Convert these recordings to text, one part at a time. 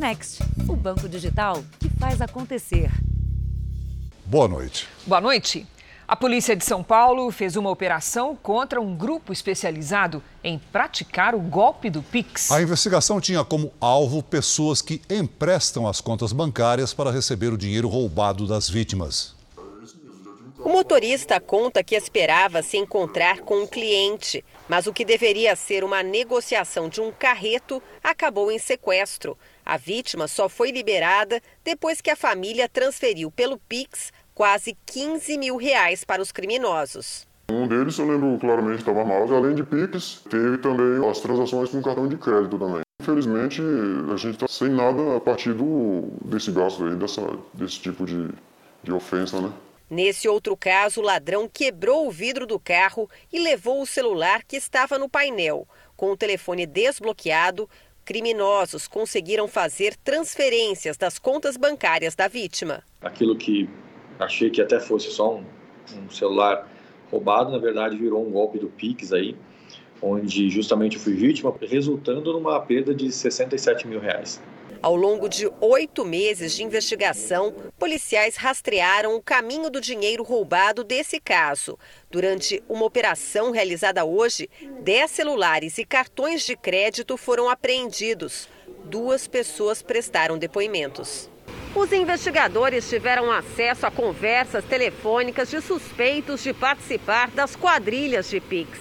Next, o banco digital que faz acontecer. Boa noite. Boa noite. A polícia de São Paulo fez uma operação contra um grupo especializado em praticar o golpe do Pix. A investigação tinha como alvo pessoas que emprestam as contas bancárias para receber o dinheiro roubado das vítimas. O motorista conta que esperava se encontrar com um cliente, mas o que deveria ser uma negociação de um carreto acabou em sequestro. A vítima só foi liberada depois que a família transferiu pelo Pix quase 15 mil reais para os criminosos. Um deles eu lembro claramente estava armado, além de Pix, teve também as transações com cartão de crédito também. Infelizmente, a gente está sem nada a partir do, desse gasto aí, dessa, desse tipo de, de ofensa, né? Nesse outro caso, o ladrão quebrou o vidro do carro e levou o celular que estava no painel. Com o telefone desbloqueado, criminosos conseguiram fazer transferências das contas bancárias da vítima. Aquilo que achei que até fosse só um, um celular roubado, na verdade virou um golpe do Pix aí, onde justamente eu fui vítima, resultando numa perda de 67 mil reais. Ao longo de oito meses de investigação, policiais rastrearam o caminho do dinheiro roubado desse caso. Durante uma operação realizada hoje, dez celulares e cartões de crédito foram apreendidos. Duas pessoas prestaram depoimentos. Os investigadores tiveram acesso a conversas telefônicas de suspeitos de participar das quadrilhas de Pix.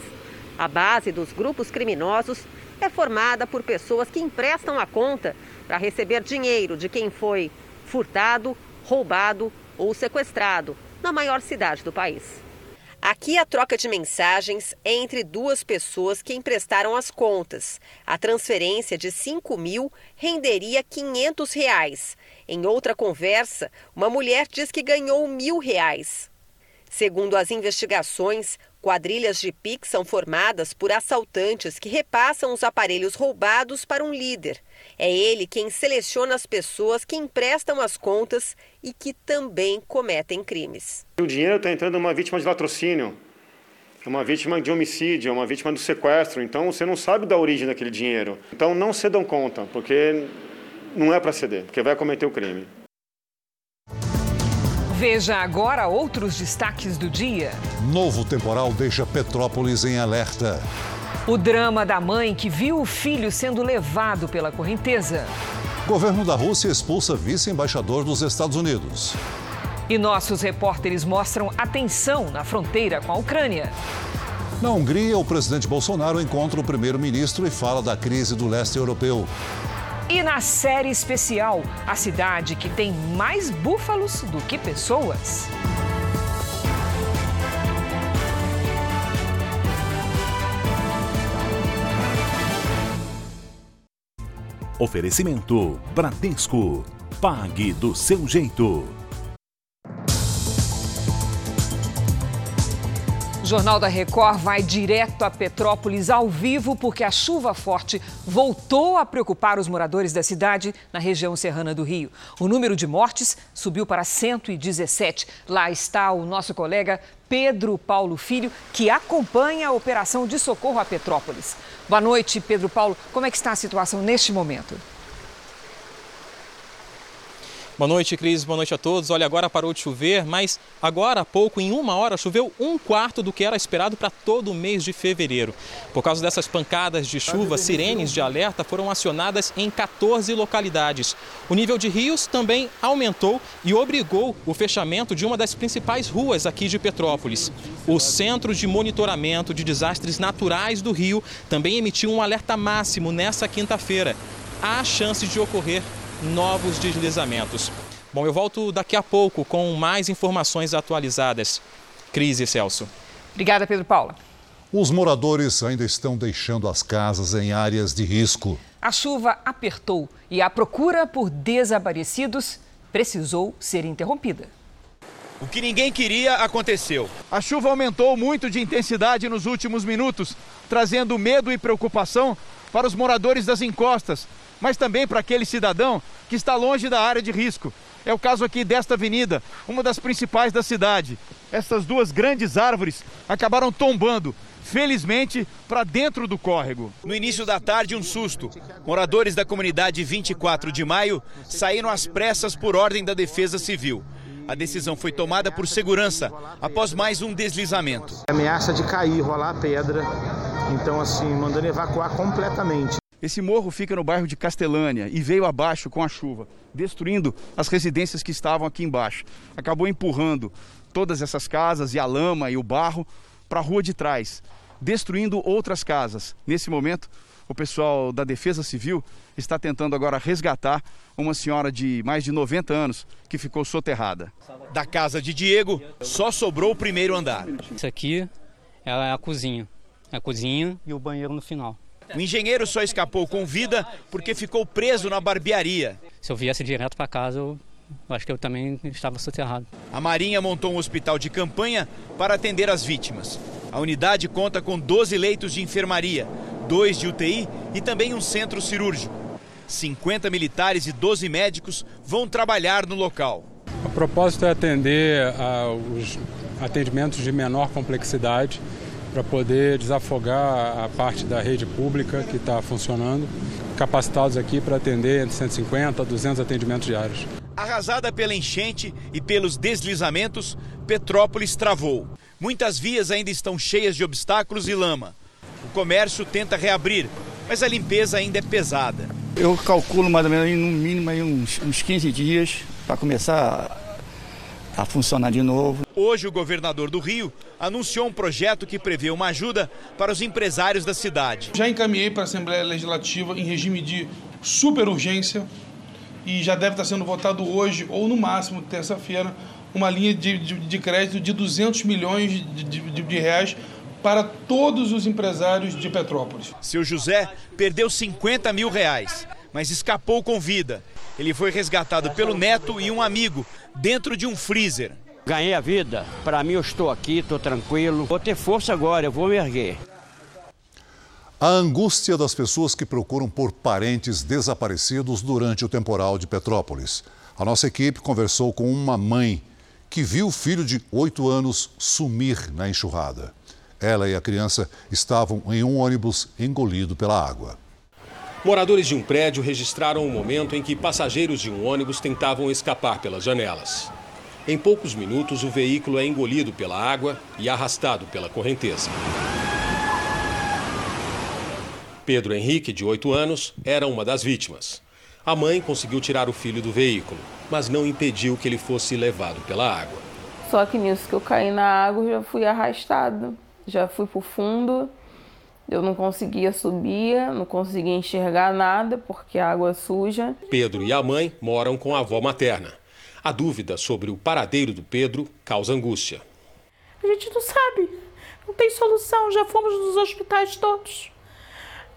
A base dos grupos criminosos é formada por pessoas que emprestam a conta para receber dinheiro de quem foi furtado, roubado ou sequestrado na maior cidade do país. Aqui a troca de mensagens é entre duas pessoas que emprestaram as contas. A transferência de 5 mil renderia 500 reais. Em outra conversa, uma mulher diz que ganhou mil reais. Segundo as investigações, quadrilhas de Pix são formadas por assaltantes que repassam os aparelhos roubados para um líder. É ele quem seleciona as pessoas que emprestam as contas e que também cometem crimes. O dinheiro está entrando uma vítima de latrocínio, uma vítima de homicídio, uma vítima do sequestro. Então você não sabe da origem daquele dinheiro. Então não cedam conta, porque não é para ceder, porque vai cometer o crime. Veja agora outros destaques do dia. Novo temporal deixa Petrópolis em alerta. O drama da mãe que viu o filho sendo levado pela correnteza. Governo da Rússia expulsa vice-embaixador dos Estados Unidos. E nossos repórteres mostram a tensão na fronteira com a Ucrânia. Na Hungria, o presidente Bolsonaro encontra o primeiro-ministro e fala da crise do leste europeu. E na série especial, a cidade que tem mais búfalos do que pessoas. Oferecimento Bradesco. Pague do seu jeito. Jornal da Record vai direto a Petrópolis ao vivo porque a chuva forte voltou a preocupar os moradores da cidade na região serrana do Rio. O número de mortes subiu para 117. Lá está o nosso colega Pedro Paulo Filho, que acompanha a operação de socorro a Petrópolis. Boa noite, Pedro Paulo. Como é que está a situação neste momento? Boa noite, Cris. Boa noite a todos. Olha, agora parou de chover, mas agora há pouco, em uma hora, choveu um quarto do que era esperado para todo o mês de fevereiro. Por causa dessas pancadas de chuva, sirenes de alerta foram acionadas em 14 localidades. O nível de rios também aumentou e obrigou o fechamento de uma das principais ruas aqui de Petrópolis. O Centro de Monitoramento de Desastres Naturais do Rio também emitiu um alerta máximo nessa quinta-feira. Há chance de ocorrer novos deslizamentos. Bom, eu volto daqui a pouco com mais informações atualizadas. Crise, Celso. Obrigada, Pedro Paula. Os moradores ainda estão deixando as casas em áreas de risco. A chuva apertou e a procura por desaparecidos precisou ser interrompida. O que ninguém queria aconteceu. A chuva aumentou muito de intensidade nos últimos minutos, trazendo medo e preocupação para os moradores das encostas, mas também para aquele cidadão que está longe da área de risco. É o caso aqui desta avenida, uma das principais da cidade. Essas duas grandes árvores acabaram tombando, felizmente, para dentro do córrego. No início da tarde, um susto. Moradores da comunidade 24 de maio saíram às pressas por ordem da Defesa Civil. A decisão foi tomada por segurança após mais um deslizamento. Ameaça de cair, rolar a pedra. Então, assim, mandando evacuar completamente. Esse morro fica no bairro de Castelânia e veio abaixo com a chuva, destruindo as residências que estavam aqui embaixo. Acabou empurrando todas essas casas e a lama e o barro para a rua de trás, destruindo outras casas. Nesse momento, o pessoal da Defesa Civil está tentando agora resgatar uma senhora de mais de 90 anos que ficou soterrada. Da casa de Diego, só sobrou o primeiro andar. Isso aqui é a cozinha. É a cozinha e o banheiro no final. O engenheiro só escapou com vida porque ficou preso na barbearia. Se eu viesse direto para casa, eu acho que eu também estava soterrado. A Marinha montou um hospital de campanha para atender as vítimas. A unidade conta com 12 leitos de enfermaria, dois de UTI e também um centro cirúrgico. 50 militares e 12 médicos vão trabalhar no local. O propósito é atender os atendimentos de menor complexidade para poder desafogar a parte da rede pública que está funcionando, capacitados aqui para atender entre 150 a 200 atendimentos diários. Arrasada pela enchente e pelos deslizamentos, Petrópolis travou. Muitas vias ainda estão cheias de obstáculos e lama. O comércio tenta reabrir, mas a limpeza ainda é pesada. Eu calculo mais ou menos no mínimo aí uns, uns 15 dias para começar a funcionar de novo. Hoje, o governador do Rio anunciou um projeto que prevê uma ajuda para os empresários da cidade. Já encaminhei para a Assembleia Legislativa em regime de super urgência e já deve estar sendo votado hoje ou no máximo terça-feira uma linha de, de, de, crédito de 200 milhões de, de, de reais para todos os empresários de Petrópolis. Seu José perdeu 50 mil reais, mas escapou com vida. Ele foi resgatado pelo neto e um amigo dentro de um freezer. Ganhei a vida, para mim eu estou aqui, estou tranquilo. Vou ter força agora, eu vou me erguer. A angústia das pessoas que procuram por parentes desaparecidos durante o temporal de Petrópolis. A nossa equipe conversou com uma mãe que viu o filho de oito anos sumir na enxurrada. Ela e a criança estavam em um ônibus engolido pela água. Moradores de um prédio registraram o momento em que passageiros de um ônibus tentavam escapar pelas janelas. Em poucos minutos, o veículo é engolido pela água e arrastado pela correnteza. Pedro Henrique, de 8 anos, era uma das vítimas. A mãe conseguiu tirar o filho do veículo, mas não impediu que ele fosse levado pela água. Só que nisso que eu caí na água, já fui arrastado já fui para o fundo, eu não conseguia subir, não conseguia enxergar nada porque a água é suja. Pedro e a mãe moram com a avó materna. A dúvida sobre o paradeiro do Pedro causa angústia. A gente não sabe, não tem solução, já fomos nos hospitais todos.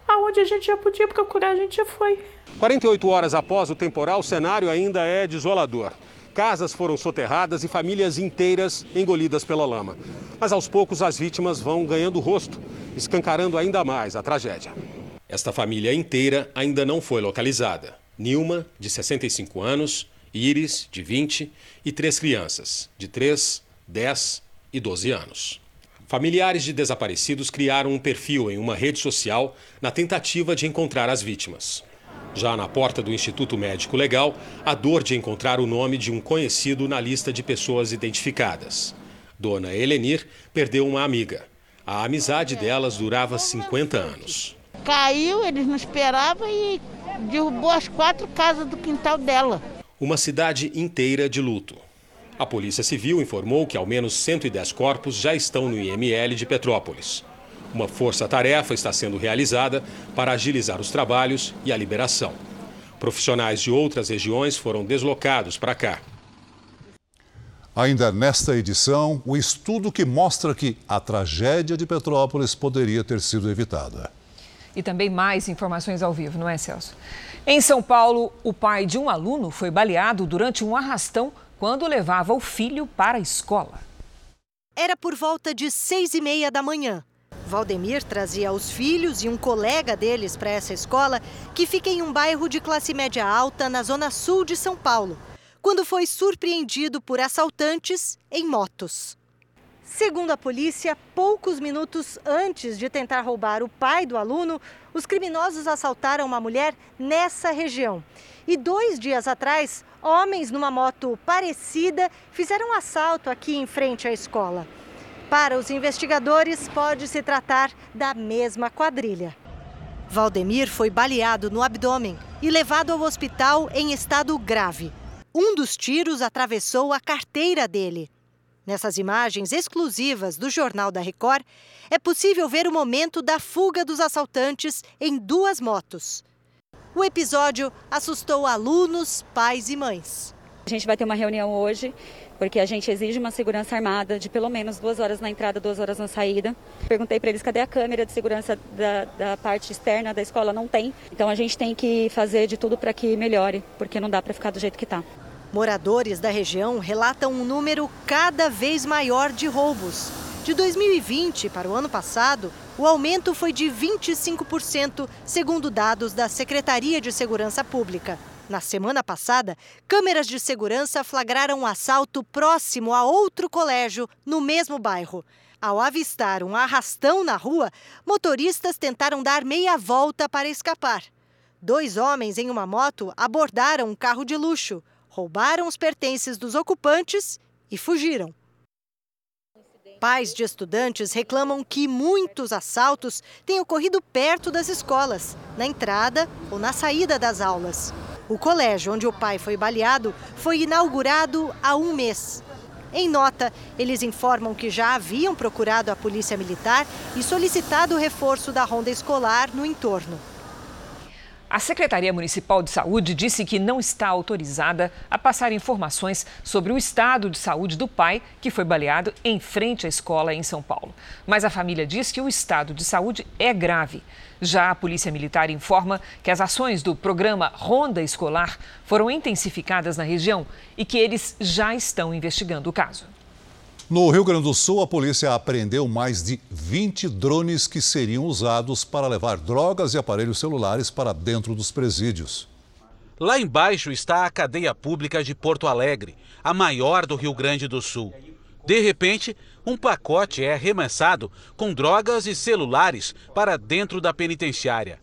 Aonde a gente já podia procurar, a gente já foi. 48 horas após o temporal, o cenário ainda é desolador. Casas foram soterradas e famílias inteiras engolidas pela lama. Mas aos poucos as vítimas vão ganhando rosto, escancarando ainda mais a tragédia. Esta família inteira ainda não foi localizada. Nilma, de 65 anos, Iris, de 20 e três crianças, de 3, 10 e 12 anos. Familiares de desaparecidos criaram um perfil em uma rede social na tentativa de encontrar as vítimas. Já na porta do Instituto Médico Legal, a dor de encontrar o nome de um conhecido na lista de pessoas identificadas. Dona Helenir perdeu uma amiga. A amizade delas durava 50 anos. Caiu, eles não esperavam e derrubou as quatro casas do quintal dela. Uma cidade inteira de luto. A Polícia Civil informou que ao menos 110 corpos já estão no IML de Petrópolis. Uma força-tarefa está sendo realizada para agilizar os trabalhos e a liberação. Profissionais de outras regiões foram deslocados para cá. Ainda nesta edição, o estudo que mostra que a tragédia de Petrópolis poderia ter sido evitada. E também mais informações ao vivo, não é, Celso? Em São Paulo, o pai de um aluno foi baleado durante um arrastão quando levava o filho para a escola. Era por volta de seis e meia da manhã. Valdemir trazia os filhos e um colega deles para essa escola, que fica em um bairro de classe média alta na zona sul de São Paulo. quando foi surpreendido por assaltantes em motos. Segundo a polícia, poucos minutos antes de tentar roubar o pai do aluno, os criminosos assaltaram uma mulher nessa região. E dois dias atrás, homens numa moto parecida fizeram um assalto aqui em frente à escola. Para os investigadores, pode se tratar da mesma quadrilha. Valdemir foi baleado no abdômen e levado ao hospital em estado grave. Um dos tiros atravessou a carteira dele. Nessas imagens exclusivas do Jornal da Record, é possível ver o momento da fuga dos assaltantes em duas motos. O episódio assustou alunos, pais e mães. A gente vai ter uma reunião hoje, porque a gente exige uma segurança armada de pelo menos duas horas na entrada, duas horas na saída. Perguntei para eles cadê a câmera de segurança da, da, parte externa da escola, não tem. Então a gente tem que fazer de tudo para que melhore, porque não dá para ficar do jeito que está. Moradores da região relatam um número cada vez maior de roubos. De 2020 para o ano passado, o aumento foi de 25%, segundo dados da Secretaria de Segurança Pública. Na semana passada, câmeras de segurança flagraram um assalto próximo a outro colégio, no mesmo bairro. Ao avistar um arrastão na rua, motoristas tentaram dar meia volta para escapar. Dois homens em uma moto abordaram um carro de luxo, roubaram os pertences dos ocupantes e fugiram. Pais de estudantes reclamam que muitos assaltos têm ocorrido perto das escolas, na entrada ou na saída das aulas. O colégio onde o pai foi baleado foi inaugurado há um mês. Em nota, eles informam que já haviam procurado a Polícia Militar e solicitado o reforço da ronda escolar no entorno. A Secretaria Municipal de Saúde disse que não está autorizada a passar informações sobre o estado de saúde do pai que foi baleado em frente à escola em São Paulo. Mas a família diz que o estado de saúde é grave. Já a Polícia Militar informa que as ações do programa Ronda Escolar foram intensificadas na região e que eles já estão investigando o caso. No Rio Grande do Sul, a polícia apreendeu mais de 20 drones que seriam usados para levar drogas e aparelhos celulares para dentro dos presídios. Lá embaixo está a cadeia pública de Porto Alegre, a maior do Rio Grande do Sul. De repente, um pacote é arremessado com drogas e celulares para dentro da penitenciária.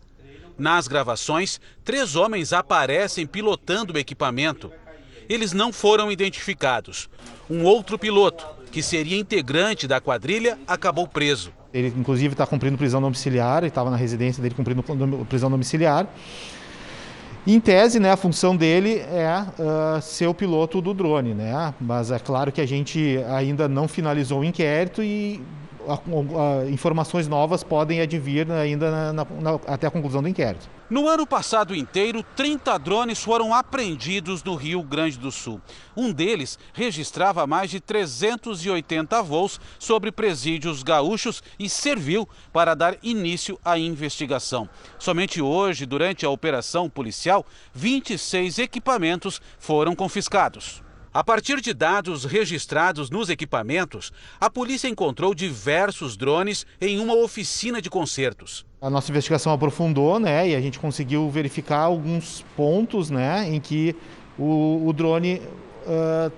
Nas gravações, três homens aparecem pilotando o equipamento. Eles não foram identificados. Um outro piloto, que seria integrante da quadrilha, acabou preso. Ele, inclusive, está cumprindo prisão domiciliar, ele estava na residência dele cumprindo prisão domiciliar. Em tese, né, a função dele é uh, ser o piloto do drone, né? Mas é claro que a gente ainda não finalizou o inquérito e a, a, informações novas podem advir ainda na, na, na, até a conclusão do inquérito. No ano passado inteiro, 30 drones foram apreendidos no Rio Grande do Sul. Um deles registrava mais de 380 voos sobre presídios gaúchos e serviu para dar início à investigação. Somente hoje, durante a operação policial, 26 equipamentos foram confiscados. A partir de dados registrados nos equipamentos, a polícia encontrou diversos drones em uma oficina de concertos. A nossa investigação aprofundou, né, e a gente conseguiu verificar alguns pontos, né, em que o, o drone uh,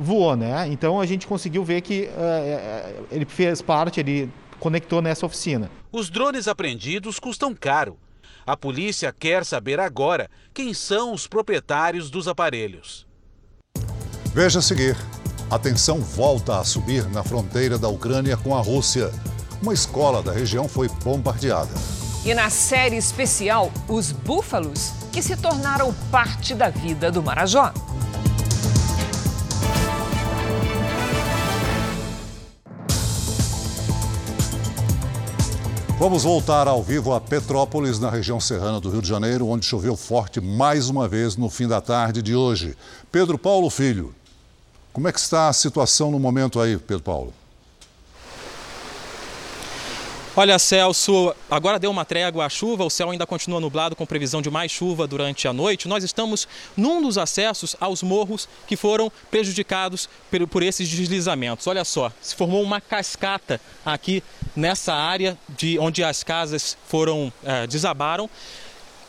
voou, né. Então a gente conseguiu ver que uh, ele fez parte, ele conectou nessa oficina. Os drones apreendidos custam caro. A polícia quer saber agora quem são os proprietários dos aparelhos. Veja a seguir. A tensão volta a subir na fronteira da Ucrânia com a Rússia. Uma escola da região foi bombardeada. E na série especial, os búfalos que se tornaram parte da vida do Marajó. Vamos voltar ao vivo a Petrópolis, na região serrana do Rio de Janeiro, onde choveu forte mais uma vez no fim da tarde de hoje. Pedro Paulo Filho. Como é que está a situação no momento aí, Pedro Paulo? Olha, Celso, agora deu uma trégua à chuva, o céu ainda continua nublado com previsão de mais chuva durante a noite. Nós estamos num dos acessos aos morros que foram prejudicados por, esses deslizamentos. Olha só, se formou uma cascata aqui nessa área de onde as casas foram é, desabaram.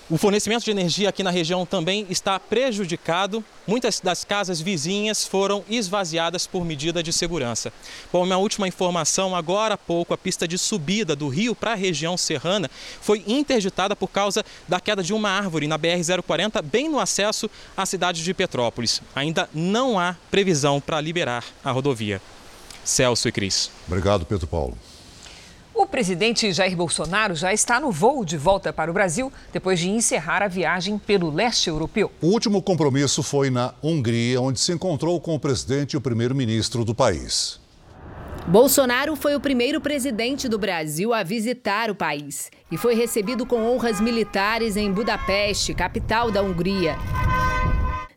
O fornecimento de energia aqui na região também está prejudicado. Muitas das casas vizinhas foram esvaziadas por medida de segurança. Bom, minha última informação: agora há pouco, a pista de subida do rio para a região serrana foi interditada por causa da queda de uma árvore na BR-040, bem no acesso à cidade de Petrópolis. Ainda não há previsão para liberar a rodovia. Celso e Cris. Obrigado, Pedro Paulo. O presidente Jair Bolsonaro já está no voo de volta para o Brasil depois de encerrar a viagem pelo leste europeu. O último compromisso foi na Hungria, onde se encontrou com o presidente e o primeiro-ministro do país. Bolsonaro foi o primeiro presidente do Brasil a visitar o país e foi recebido com honras militares em Budapeste, capital da Hungria.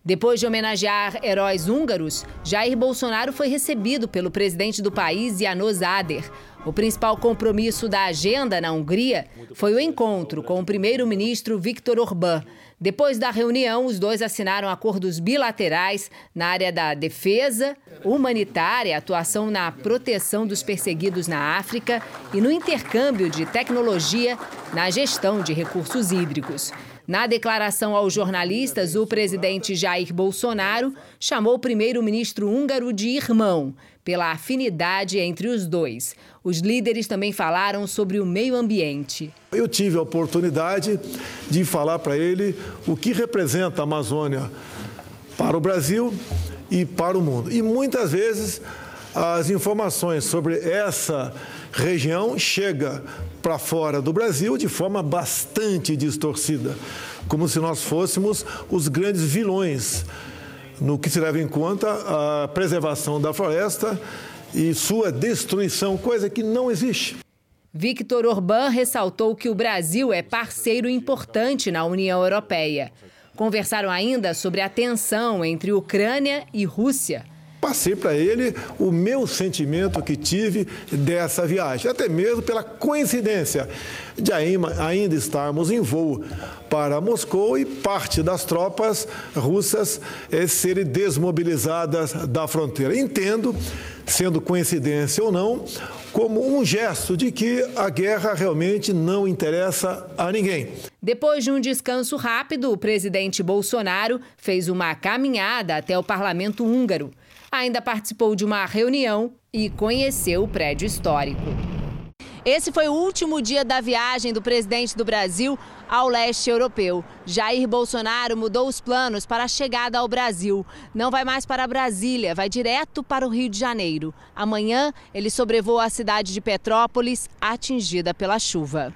Depois de homenagear heróis húngaros, Jair Bolsonaro foi recebido pelo presidente do país, János Ader. O principal compromisso da agenda na Hungria foi o encontro com o primeiro-ministro Viktor Orbán. Depois da reunião, os dois assinaram acordos bilaterais na área da defesa, humanitária, atuação na proteção dos perseguidos na África e no intercâmbio de tecnologia na gestão de recursos hídricos. Na declaração aos jornalistas, o presidente Jair Bolsonaro chamou o primeiro-ministro húngaro de irmão, pela afinidade entre os dois. Os líderes também falaram sobre o meio ambiente. Eu tive a oportunidade de falar para ele o que representa a Amazônia para o Brasil e para o mundo. E muitas vezes as informações sobre essa região chega para fora do Brasil de forma bastante distorcida, como se nós fôssemos os grandes vilões no que se leva em conta a preservação da floresta e sua destruição, coisa que não existe. Victor Orbán ressaltou que o Brasil é parceiro importante na União Europeia. Conversaram ainda sobre a tensão entre Ucrânia e Rússia. Passei para ele o meu sentimento que tive dessa viagem, até mesmo pela coincidência de ainda estarmos em voo para Moscou e parte das tropas russas eh, serem desmobilizadas da fronteira. Entendo, sendo coincidência ou não, como um gesto de que a guerra realmente não interessa a ninguém. Depois de um descanso rápido, o presidente Bolsonaro fez uma caminhada até o parlamento húngaro ainda participou de uma reunião e conheceu o prédio histórico. Esse foi o último dia da viagem do presidente do Brasil ao leste europeu. Jair Bolsonaro mudou os planos para a chegada ao Brasil. Não vai mais para Brasília, vai direto para o Rio de Janeiro. Amanhã, ele sobrevoa a cidade de Petrópolis, atingida pela chuva.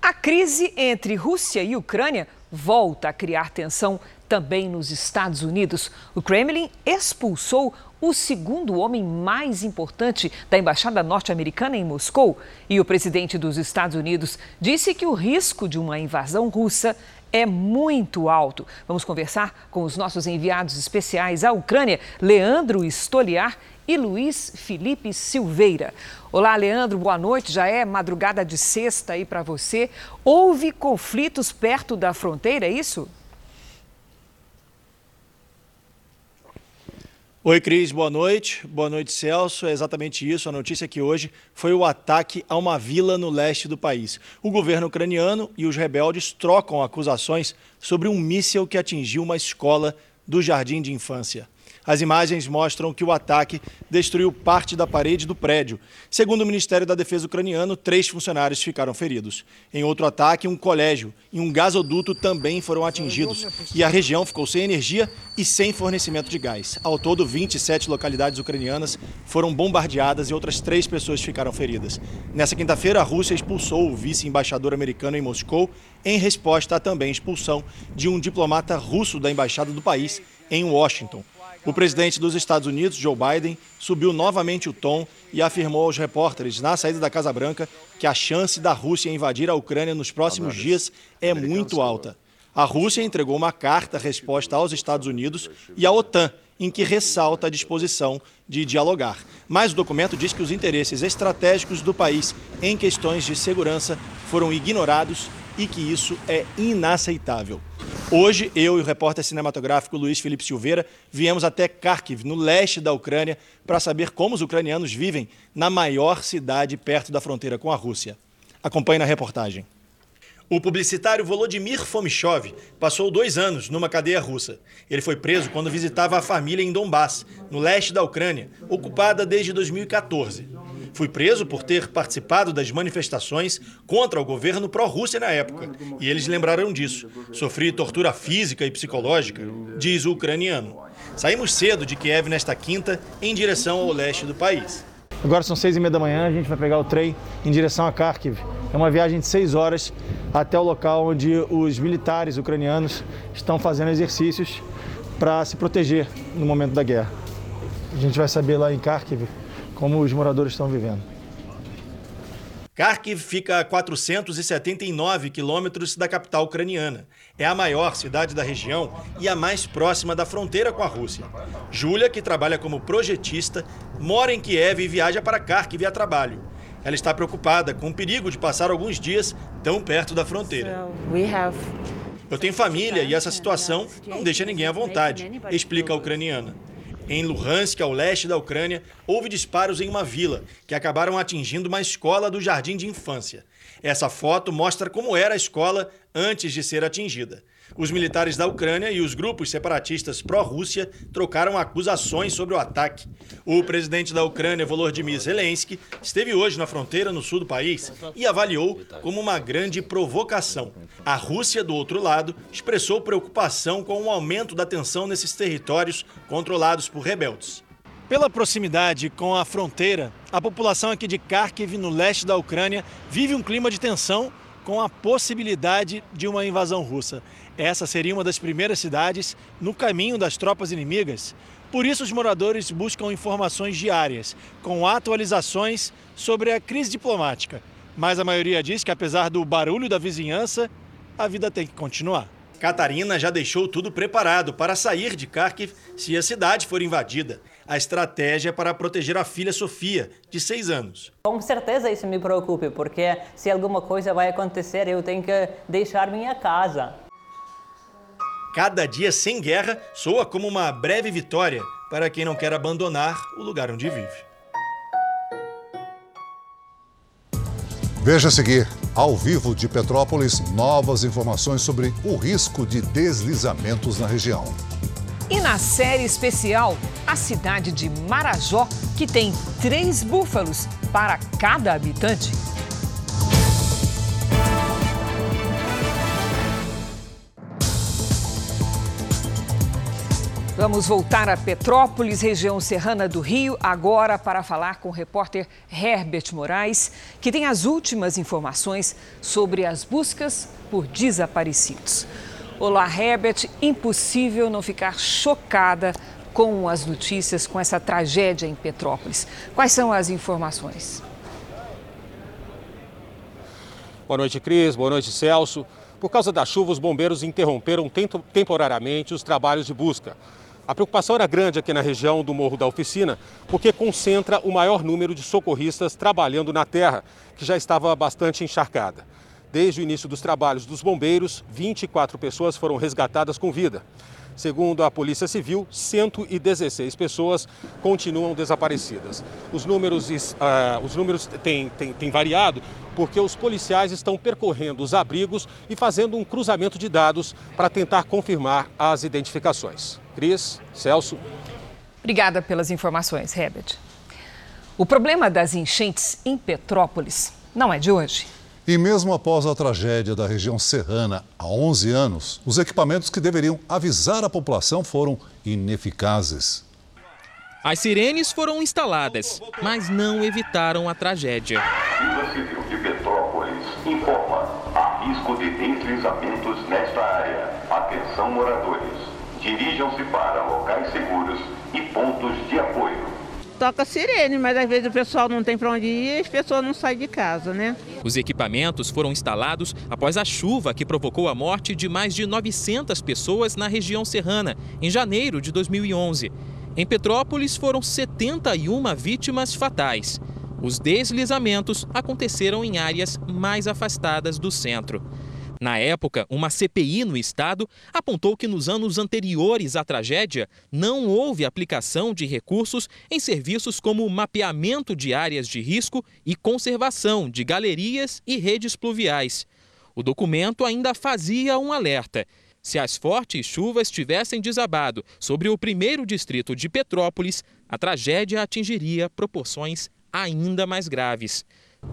A crise entre Rússia e Ucrânia volta a criar tensão também nos Estados Unidos. O Kremlin expulsou o segundo homem mais importante da embaixada norte-americana em Moscou. E o presidente dos Estados Unidos disse que o risco de uma invasão russa é muito alto. Vamos conversar com os nossos enviados especiais à Ucrânia, Leandro Stoliar e Luiz Felipe Silveira. Olá, Leandro, boa noite. Já é madrugada de sexta aí para você. Houve conflitos perto da fronteira, é isso? Oi, Cris, boa noite. Boa noite, Celso. É exatamente isso. A notícia aqui hoje foi o ataque a uma vila no leste do país. O governo ucraniano e os rebeldes trocam acusações sobre um míssil que atingiu uma escola do jardim de infância. As imagens mostram que o ataque destruiu parte da parede do prédio. Segundo o Ministério da Defesa ucraniano, três funcionários ficaram feridos. Em outro ataque, um colégio e um gasoduto também foram atingidos. E a região ficou sem energia e sem fornecimento de gás. Ao todo, 27 localidades ucranianas foram bombardeadas e outras três pessoas ficaram feridas. Nessa quinta-feira, a Rússia expulsou o vice-embaixador americano em Moscou, em resposta à também expulsão de um diplomata russo da embaixada do país em Washington. O presidente dos Estados Unidos, Joe Biden, subiu novamente o tom e afirmou aos repórteres na saída da Casa Branca que a chance da Rússia invadir a Ucrânia nos próximos dias é muito alta. A Rússia entregou uma carta resposta aos Estados Unidos e à OTAN, em que ressalta a disposição de dialogar. Mas o documento diz que os interesses estratégicos do país em questões de segurança foram ignorados e que isso é inaceitável. Hoje, eu e o repórter cinematográfico Luiz Felipe Silveira viemos até Kharkiv, no leste da Ucrânia, para saber como os ucranianos vivem na maior cidade perto da fronteira com a Rússia. Acompanhe na reportagem. O publicitário Volodymyr Fomichov passou dois anos numa cadeia russa. Ele foi preso quando visitava a família em Donbass, no leste da Ucrânia, ocupada desde 2014. Fui preso por ter participado das manifestações contra o governo pró-Rússia na época, e eles lembraram disso. Sofri tortura física e psicológica, diz o ucraniano. Saímos cedo de Kiev nesta quinta, em direção ao leste do país. Agora são seis e meia da manhã, a gente vai pegar o trem em direção a Kharkiv. É uma viagem de seis horas até o local onde os militares ucranianos estão fazendo exercícios para se proteger no momento da guerra. A gente vai saber lá em Kharkiv como os moradores estão vivendo. Kharkiv fica a 479 quilômetros da capital ucraniana. É a maior cidade da região e a mais próxima da fronteira com a Rússia. Júlia, que trabalha como projetista, mora em Kiev e viaja para Kharkiv a trabalho. Ela está preocupada com o perigo de passar alguns dias tão perto da fronteira. Eu tenho família e essa situação não deixa ninguém à vontade, explica a ucraniana. Em Luhansk, ao leste da Ucrânia, houve disparos em uma vila, que acabaram atingindo uma escola do jardim de infância. Essa foto mostra como era a escola antes de ser atingida. Os militares da Ucrânia e os grupos separatistas pró-Rússia trocaram acusações sobre o ataque. O presidente da Ucrânia, Volodymyr Zelensky, esteve hoje na fronteira no sul do país e avaliou como uma grande provocação. A Rússia, do outro lado, expressou preocupação com o aumento da tensão nesses territórios controlados por rebeldes. Pela proximidade com a fronteira, a população aqui de Kharkiv, no leste da Ucrânia, vive um clima de tensão com a possibilidade de uma invasão russa. Essa seria uma das primeiras cidades no caminho das tropas inimigas. Por isso, os moradores buscam informações diárias, com atualizações sobre a crise diplomática. Mas a maioria diz que, apesar do barulho da vizinhança, a vida tem que continuar. Catarina já deixou tudo preparado para sair de Kharkiv se a cidade for invadida. A estratégia é para proteger a filha Sofia, de seis anos. Com certeza isso me preocupa, porque se alguma coisa vai acontecer, eu tenho que deixar minha casa. Cada dia sem guerra soa como uma breve vitória para quem não quer abandonar o lugar onde vive. Veja a seguir, ao vivo de Petrópolis, novas informações sobre o risco de deslizamentos na região. E na série especial, a cidade de Marajó, que tem três búfalos para cada habitante. Vamos voltar a Petrópolis, região serrana do Rio, agora para falar com o repórter Herbert Moraes, que tem as últimas informações sobre as buscas por desaparecidos. Olá, Herbert. Impossível não ficar chocada com as notícias, com essa tragédia em Petrópolis. Quais são as informações? Boa noite, Cris. Boa noite, Celso. Por causa da chuva, os bombeiros interromperam temporariamente os trabalhos de busca. A preocupação era grande aqui na região do Morro da Oficina, porque concentra o maior número de socorristas trabalhando na terra, que já estava bastante encharcada. Desde o início dos trabalhos dos bombeiros, 24 pessoas foram resgatadas com vida. Segundo a Polícia Civil, 116 pessoas continuam desaparecidas. Os números, uh, os números têm, têm, têm variado porque os policiais estão percorrendo os abrigos e fazendo um cruzamento de dados para tentar confirmar as identificações. Cris, Celso. Obrigada pelas informações, Herbert. O problema das enchentes em Petrópolis não é de hoje. E mesmo após a tragédia da região serrana há 11 anos, os equipamentos que deveriam avisar a população foram ineficazes. As sirenes foram instaladas, mas não evitaram a tragédia. Vila Civil de Petrópolis informa: há risco de deslizamentos nesta área. Atenção, moradores. Dirijam-se para locais seguros e pontos de apoio toca sirene, mas às vezes o pessoal não tem para onde ir e as pessoas não saem de casa, né? Os equipamentos foram instalados após a chuva que provocou a morte de mais de 900 pessoas na região serrana, em janeiro de 2011. Em Petrópolis foram 71 vítimas fatais. Os deslizamentos aconteceram em áreas mais afastadas do centro. Na época, uma CPI no estado apontou que nos anos anteriores à tragédia não houve aplicação de recursos em serviços como mapeamento de áreas de risco e conservação de galerias e redes pluviais. O documento ainda fazia um alerta. Se as fortes chuvas tivessem desabado sobre o primeiro distrito de Petrópolis, a tragédia atingiria proporções ainda mais graves.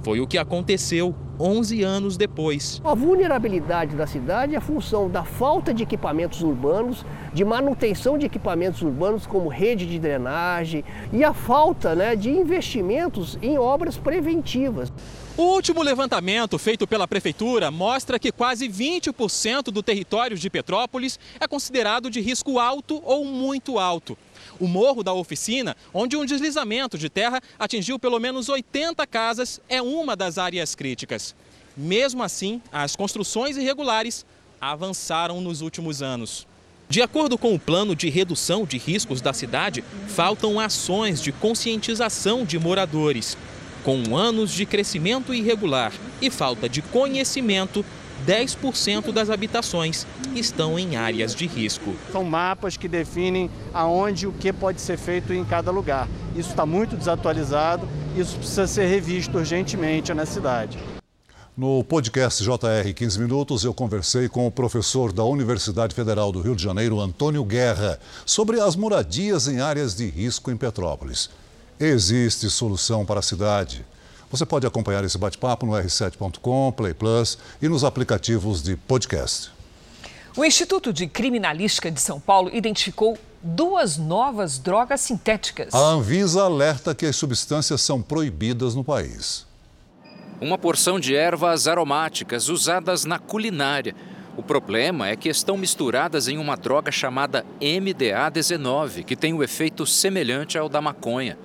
Foi o que aconteceu 11 anos depois. A vulnerabilidade da cidade é função da falta de equipamentos urbanos, de manutenção de equipamentos urbanos como rede de drenagem e a falta né, de investimentos em obras preventivas. O último levantamento feito pela Prefeitura mostra que quase 20% do território de Petrópolis é considerado de risco alto ou muito alto. O morro da oficina, onde um deslizamento de terra atingiu pelo menos 80 casas, é uma das áreas críticas. Mesmo assim, as construções irregulares avançaram nos últimos anos. De acordo com o plano de redução de riscos da cidade, faltam ações de conscientização de moradores. Com anos de crescimento irregular e falta de conhecimento, 10% das habitações estão em áreas de risco. São mapas que definem aonde o que pode ser feito em cada lugar. Isso está muito desatualizado, isso precisa ser revisto urgentemente na cidade. No podcast JR 15 Minutos, eu conversei com o professor da Universidade Federal do Rio de Janeiro, Antônio Guerra, sobre as moradias em áreas de risco em Petrópolis. Existe solução para a cidade. Você pode acompanhar esse bate-papo no r7.com, Play Plus e nos aplicativos de podcast. O Instituto de Criminalística de São Paulo identificou duas novas drogas sintéticas. A Anvisa alerta que as substâncias são proibidas no país. Uma porção de ervas aromáticas usadas na culinária. O problema é que estão misturadas em uma droga chamada MDA-19, que tem o um efeito semelhante ao da maconha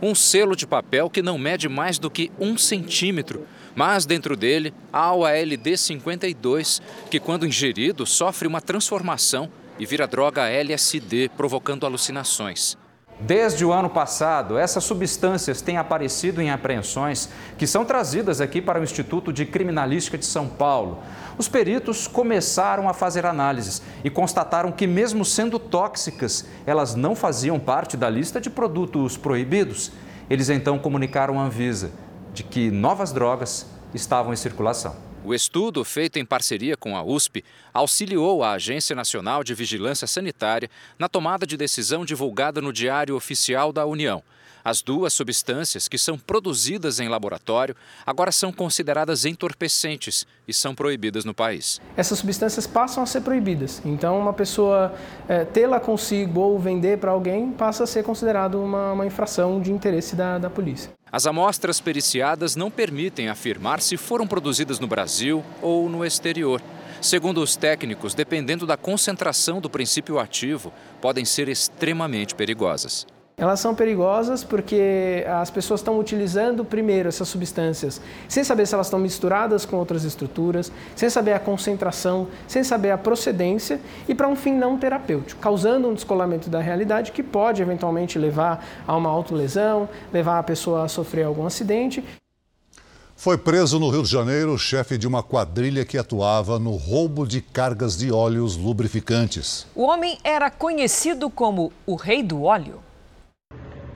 um selo de papel que não mede mais do que um centímetro, mas dentro dele há o ALD52, que quando ingerido sofre uma transformação e vira droga LSD, provocando alucinações. Desde o ano passado, essas substâncias têm aparecido em apreensões que são trazidas aqui para o Instituto de Criminalística de São Paulo. Os peritos começaram a fazer análises e constataram que, mesmo sendo tóxicas, elas não faziam parte da lista de produtos proibidos. Eles então comunicaram à Anvisa de que novas drogas estavam em circulação. O estudo, feito em parceria com a USP, auxiliou a Agência Nacional de Vigilância Sanitária na tomada de decisão divulgada no Diário Oficial da União. As duas substâncias, que são produzidas em laboratório, agora são consideradas entorpecentes e são proibidas no país. Essas substâncias passam a ser proibidas. Então, uma pessoa é, tê-la consigo ou vender para alguém passa a ser considerado uma, uma infração de interesse da, da polícia. As amostras periciadas não permitem afirmar se foram produzidas no Brasil ou no exterior. Segundo os técnicos, dependendo da concentração do princípio ativo, podem ser extremamente perigosas. Elas são perigosas porque as pessoas estão utilizando primeiro essas substâncias sem saber se elas estão misturadas com outras estruturas, sem saber a concentração, sem saber a procedência e para um fim não terapêutico, causando um descolamento da realidade que pode eventualmente levar a uma autolesão, levar a pessoa a sofrer algum acidente. Foi preso no Rio de Janeiro o chefe de uma quadrilha que atuava no roubo de cargas de óleos lubrificantes. O homem era conhecido como o Rei do Óleo.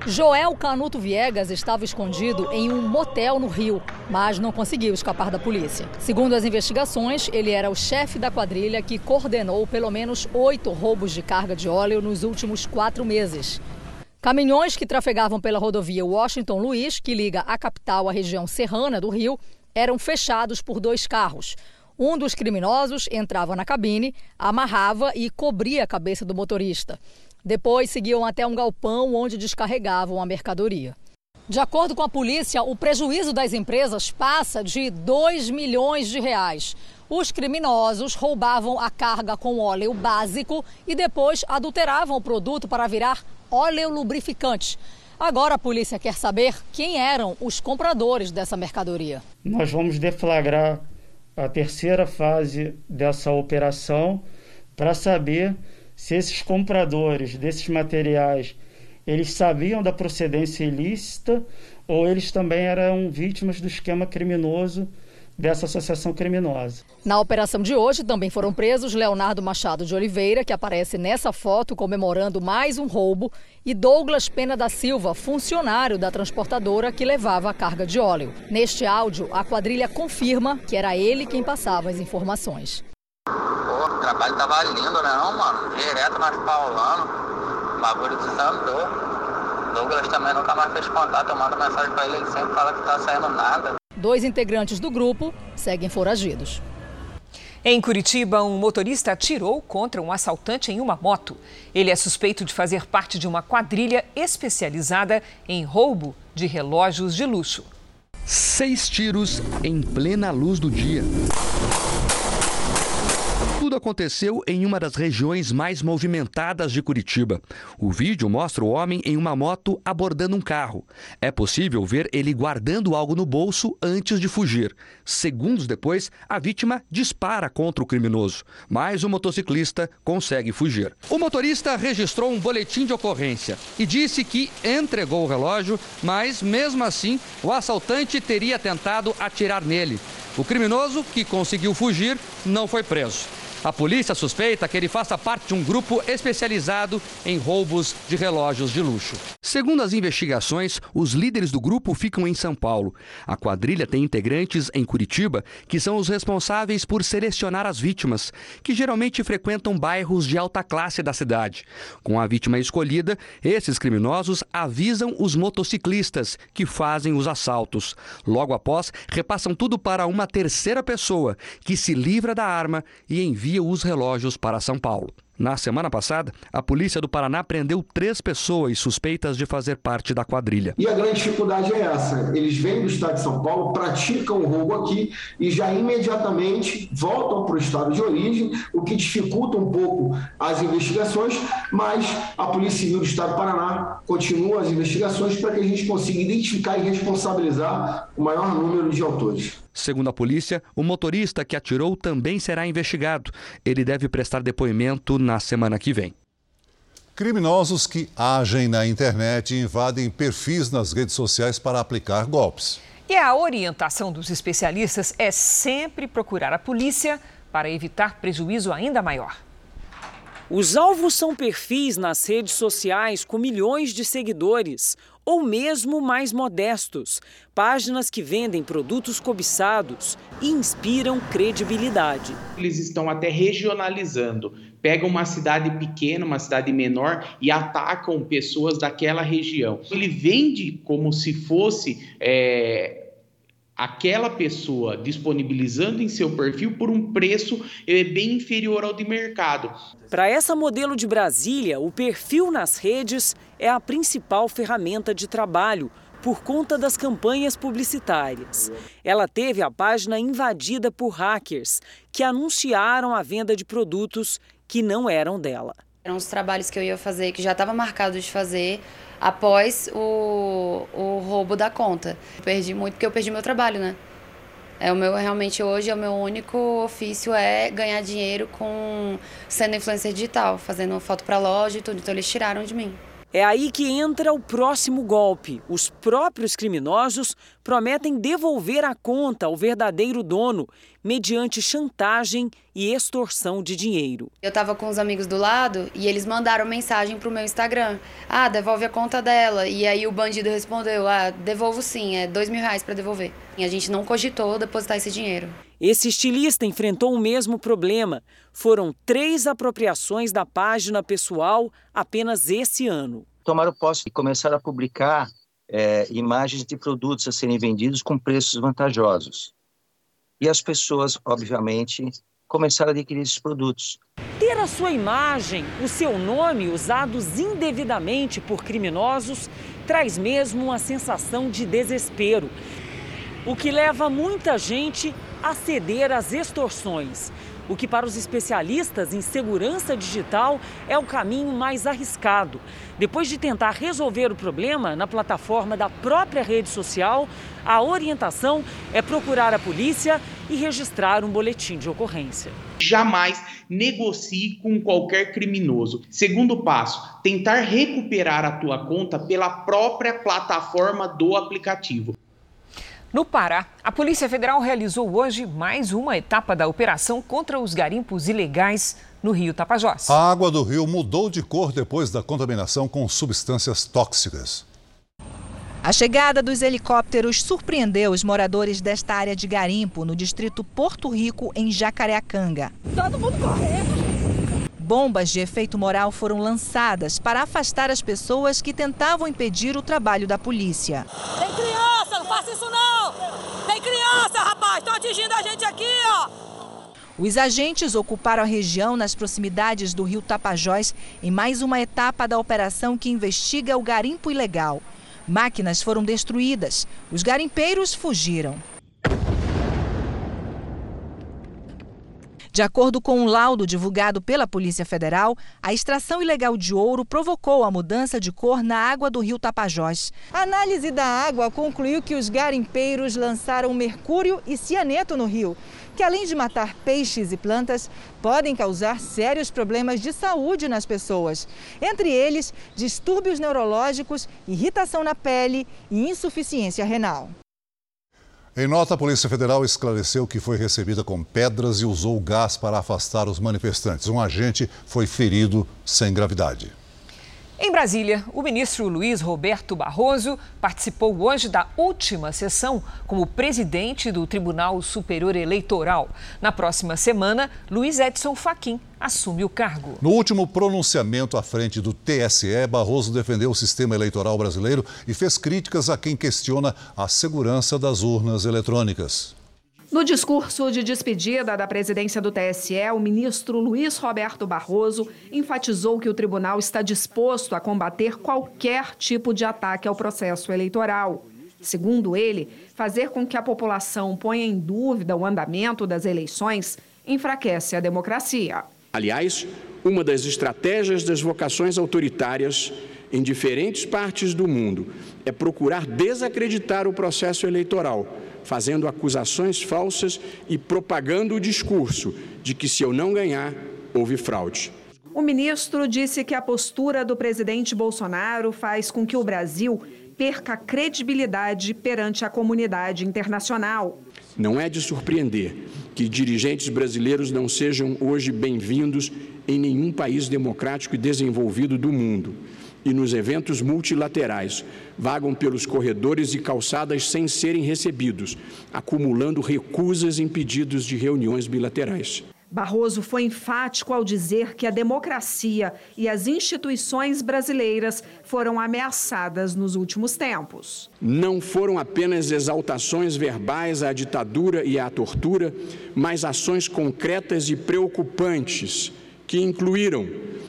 Joel Canuto Viegas estava escondido em um motel no Rio, mas não conseguiu escapar da polícia. Segundo as investigações, ele era o chefe da quadrilha que coordenou pelo menos oito roubos de carga de óleo nos últimos quatro meses. Caminhões que trafegavam pela rodovia Washington Luiz, que liga a capital à região serrana do Rio, eram fechados por dois carros. Um dos criminosos entrava na cabine, amarrava e cobria a cabeça do motorista. Depois seguiam até um galpão onde descarregavam a mercadoria. De acordo com a polícia, o prejuízo das empresas passa de 2 milhões de reais. Os criminosos roubavam a carga com óleo básico e depois adulteravam o produto para virar óleo lubrificante. Agora a polícia quer saber quem eram os compradores dessa mercadoria. Nós vamos deflagrar a terceira fase dessa operação para saber se esses compradores desses materiais eles sabiam da procedência ilícita ou eles também eram vítimas do esquema criminoso dessa associação criminosa. Na operação de hoje também foram presos Leonardo Machado de Oliveira, que aparece nessa foto comemorando mais um roubo, e Douglas Pena da Silva, funcionário da transportadora que levava a carga de óleo. Neste áudio, a quadrilha confirma que era ele quem passava as informações. Pô, o trabalho tava lindo, né, não, mano? Direto nós paulando, o bagulho desandou. Douglas também nunca mais fez contato, eu mando mensagem pra ele, ele sempre fala que tá saindo nada. Dois integrantes do grupo seguem foragidos. Em Curitiba, um motorista atirou contra um assaltante em uma moto. Ele é suspeito de fazer parte de uma quadrilha especializada em roubo de relógios de luxo. Seis tiros em plena luz do dia. Tudo aconteceu em uma das regiões mais movimentadas de Curitiba. O vídeo mostra o homem em uma moto abordando um carro. É possível ver ele guardando algo no bolso antes de fugir. Segundos depois, a vítima dispara contra o criminoso, mas o motociclista consegue fugir. O motorista registrou um boletim de ocorrência e disse que entregou o relógio, mas mesmo assim o assaltante teria tentado atirar nele. O criminoso, que conseguiu fugir, não foi preso. A polícia suspeita que ele faça parte de um grupo especializado em roubos de relógios de luxo. Segundo as investigações, os líderes do grupo ficam em São Paulo. A quadrilha tem integrantes em Curitiba que são os responsáveis por selecionar as vítimas, que geralmente frequentam bairros de alta classe da cidade. Com a vítima escolhida, esses criminosos avisam os motociclistas que fazem os assaltos. Logo após, repassam tudo para uma terceira pessoa, que se livra da arma e envia envia os relógios para São Paulo. Na semana passada, a polícia do Paraná prendeu três pessoas suspeitas de fazer parte da quadrilha. E a grande dificuldade é essa: eles vêm do estado de São Paulo, praticam o roubo aqui e já imediatamente voltam para o estado de origem, o que dificulta um pouco as investigações, mas a Polícia Civil do estado do Paraná continua as investigações para que a gente consiga identificar e responsabilizar o maior número de autores. Segundo a polícia, o motorista que atirou também será investigado. Ele deve prestar depoimento na semana que vem. Criminosos que agem na internet e invadem perfis nas redes sociais para aplicar golpes. E a orientação dos especialistas é sempre procurar a polícia para evitar prejuízo ainda maior. Os alvos são perfis nas redes sociais com milhões de seguidores, ou mesmo mais modestos, páginas que vendem produtos cobiçados e inspiram credibilidade. Eles estão até regionalizando. Pegam uma cidade pequena, uma cidade menor e atacam pessoas daquela região. Ele vende como se fosse é, aquela pessoa disponibilizando em seu perfil por um preço é, bem inferior ao de mercado. Para essa modelo de Brasília, o perfil nas redes é a principal ferramenta de trabalho por conta das campanhas publicitárias. Ela teve a página invadida por hackers que anunciaram a venda de produtos que não eram dela. Eram os trabalhos que eu ia fazer, que já estava marcado de fazer, após o, o roubo da conta. Perdi muito porque eu perdi meu trabalho, né? É o meu realmente hoje é o meu único ofício é ganhar dinheiro com sendo influencer digital, fazendo foto para loja e tudo. Então eles tiraram de mim. É aí que entra o próximo golpe. Os próprios criminosos prometem devolver a conta ao verdadeiro dono, mediante chantagem e extorsão de dinheiro. Eu estava com os amigos do lado e eles mandaram mensagem para o meu Instagram: Ah, devolve a conta dela. E aí o bandido respondeu: Ah, devolvo sim, é dois mil reais para devolver. E a gente não cogitou depositar esse dinheiro. Esse estilista enfrentou o mesmo problema. Foram três apropriações da página pessoal apenas esse ano. Tomaram posse e começaram a publicar é, imagens de produtos a serem vendidos com preços vantajosos. E as pessoas, obviamente, começaram a adquirir esses produtos. Ter a sua imagem, o seu nome usados indevidamente por criminosos traz mesmo uma sensação de desespero, o que leva muita gente a ceder às extorsões o que para os especialistas em segurança digital é o caminho mais arriscado. Depois de tentar resolver o problema na plataforma da própria rede social, a orientação é procurar a polícia e registrar um boletim de ocorrência. Jamais negocie com qualquer criminoso. Segundo passo, tentar recuperar a tua conta pela própria plataforma do aplicativo. No Pará, a Polícia Federal realizou hoje mais uma etapa da operação contra os garimpos ilegais no rio Tapajós. A água do rio mudou de cor depois da contaminação com substâncias tóxicas. A chegada dos helicópteros surpreendeu os moradores desta área de garimpo, no distrito Porto Rico, em Jacareacanga. Todo mundo correndo. Bombas de efeito moral foram lançadas para afastar as pessoas que tentavam impedir o trabalho da polícia. Tem criança, não faça isso não! Tem criança, rapaz! Estão atingindo a gente aqui, ó! Os agentes ocuparam a região nas proximidades do rio Tapajós em mais uma etapa da operação que investiga o garimpo ilegal. Máquinas foram destruídas. Os garimpeiros fugiram. De acordo com um laudo divulgado pela Polícia Federal, a extração ilegal de ouro provocou a mudança de cor na água do rio Tapajós. A análise da água concluiu que os garimpeiros lançaram mercúrio e cianeto no rio, que além de matar peixes e plantas, podem causar sérios problemas de saúde nas pessoas. Entre eles, distúrbios neurológicos, irritação na pele e insuficiência renal. Em nota, a Polícia Federal esclareceu que foi recebida com pedras e usou gás para afastar os manifestantes. Um agente foi ferido sem gravidade. Em Brasília, o ministro Luiz Roberto Barroso participou hoje da última sessão como presidente do Tribunal Superior Eleitoral. Na próxima semana, Luiz Edson Fachin assume o cargo. No último pronunciamento à frente do TSE, Barroso defendeu o sistema eleitoral brasileiro e fez críticas a quem questiona a segurança das urnas eletrônicas. No discurso de despedida da presidência do TSE, o ministro Luiz Roberto Barroso enfatizou que o tribunal está disposto a combater qualquer tipo de ataque ao processo eleitoral. Segundo ele, fazer com que a população ponha em dúvida o andamento das eleições enfraquece a democracia. Aliás, uma das estratégias das vocações autoritárias em diferentes partes do mundo é procurar desacreditar o processo eleitoral fazendo acusações falsas e propagando o discurso de que se eu não ganhar, houve fraude. O ministro disse que a postura do presidente Bolsonaro faz com que o Brasil perca credibilidade perante a comunidade internacional. Não é de surpreender que dirigentes brasileiros não sejam hoje bem-vindos em nenhum país democrático e desenvolvido do mundo e nos eventos multilaterais vagam pelos corredores e calçadas sem serem recebidos, acumulando recusas em pedidos de reuniões bilaterais. Barroso foi enfático ao dizer que a democracia e as instituições brasileiras foram ameaçadas nos últimos tempos. Não foram apenas exaltações verbais à ditadura e à tortura, mas ações concretas e preocupantes que incluíram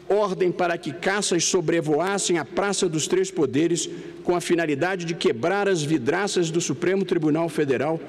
ordem para que caças sobrevoassem a Praça dos Três Poderes com a finalidade de quebrar as vidraças do Supremo Tribunal Federal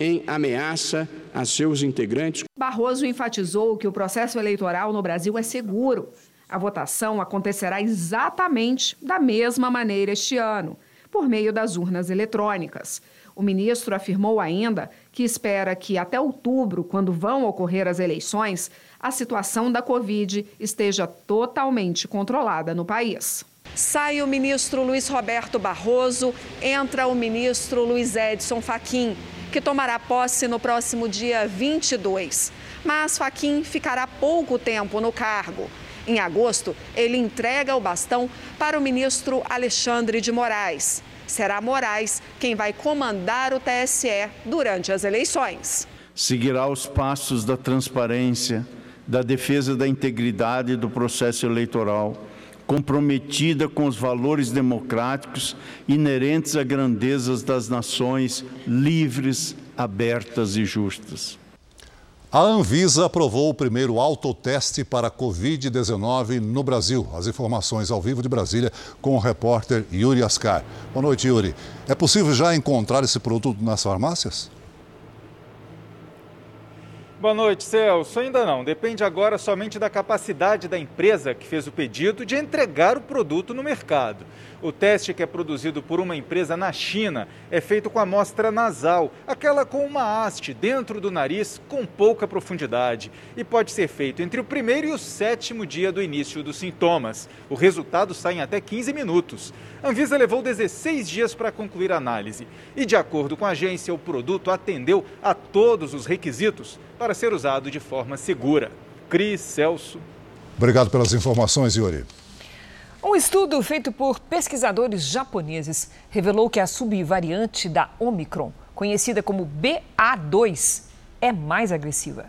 em ameaça a seus integrantes. Barroso enfatizou que o processo eleitoral no Brasil é seguro. A votação acontecerá exatamente da mesma maneira este ano, por meio das urnas eletrônicas. O ministro afirmou ainda que espera que até outubro, quando vão ocorrer as eleições, a situação da Covid esteja totalmente controlada no país. Sai o ministro Luiz Roberto Barroso, entra o ministro Luiz Edson Fachin, que tomará posse no próximo dia 22. Mas Fachin ficará pouco tempo no cargo. Em agosto, ele entrega o bastão para o ministro Alexandre de Moraes. Será Moraes quem vai comandar o TSE durante as eleições. Seguirá os passos da transparência da defesa da integridade do processo eleitoral, comprometida com os valores democráticos inerentes à grandezas das nações livres, abertas e justas. A Anvisa aprovou o primeiro autoteste para a Covid-19 no Brasil. As informações ao vivo de Brasília com o repórter Yuri Ascar. Boa noite, Yuri. É possível já encontrar esse produto nas farmácias? Boa noite, Celso. Ainda não. Depende agora somente da capacidade da empresa que fez o pedido de entregar o produto no mercado. O teste, que é produzido por uma empresa na China, é feito com amostra nasal, aquela com uma haste dentro do nariz com pouca profundidade, e pode ser feito entre o primeiro e o sétimo dia do início dos sintomas. O resultado sai em até 15 minutos. A Anvisa levou 16 dias para concluir a análise e, de acordo com a agência, o produto atendeu a todos os requisitos para ser usado de forma segura. Cris Celso. Obrigado pelas informações, Yuri. Um estudo feito por pesquisadores japoneses revelou que a subvariante da Omicron, conhecida como BA2, é mais agressiva.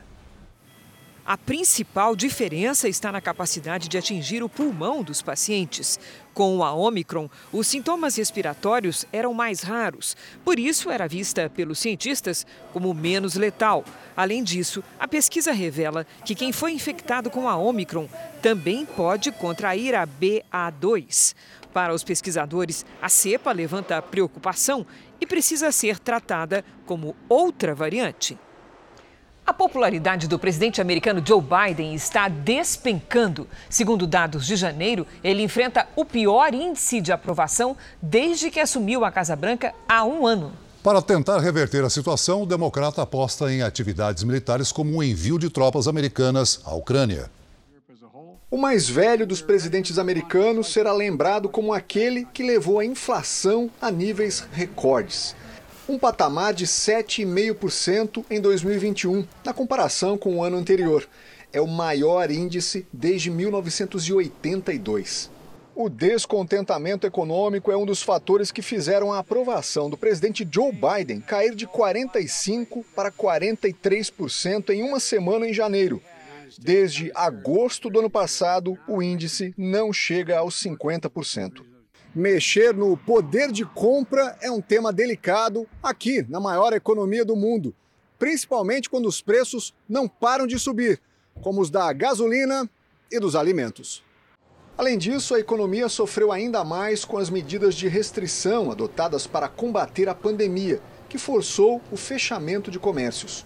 A principal diferença está na capacidade de atingir o pulmão dos pacientes. Com a Omicron, os sintomas respiratórios eram mais raros, por isso era vista pelos cientistas como menos letal. Além disso, a pesquisa revela que quem foi infectado com a Omicron também pode contrair a BA2. Para os pesquisadores, a cepa levanta preocupação e precisa ser tratada como outra variante. A popularidade do presidente americano Joe Biden está despencando. Segundo dados de janeiro, ele enfrenta o pior índice de aprovação desde que assumiu a Casa Branca há um ano. Para tentar reverter a situação, o democrata aposta em atividades militares como o envio de tropas americanas à Ucrânia. O mais velho dos presidentes americanos será lembrado como aquele que levou a inflação a níveis recordes um patamar de 7,5% em 2021, na comparação com o ano anterior. É o maior índice desde 1982. O descontentamento econômico é um dos fatores que fizeram a aprovação do presidente Joe Biden cair de 45% para 43% em uma semana em janeiro. Desde agosto do ano passado, o índice não chega aos 50%. Mexer no poder de compra é um tema delicado aqui na maior economia do mundo, principalmente quando os preços não param de subir, como os da gasolina e dos alimentos. Além disso, a economia sofreu ainda mais com as medidas de restrição adotadas para combater a pandemia, que forçou o fechamento de comércios.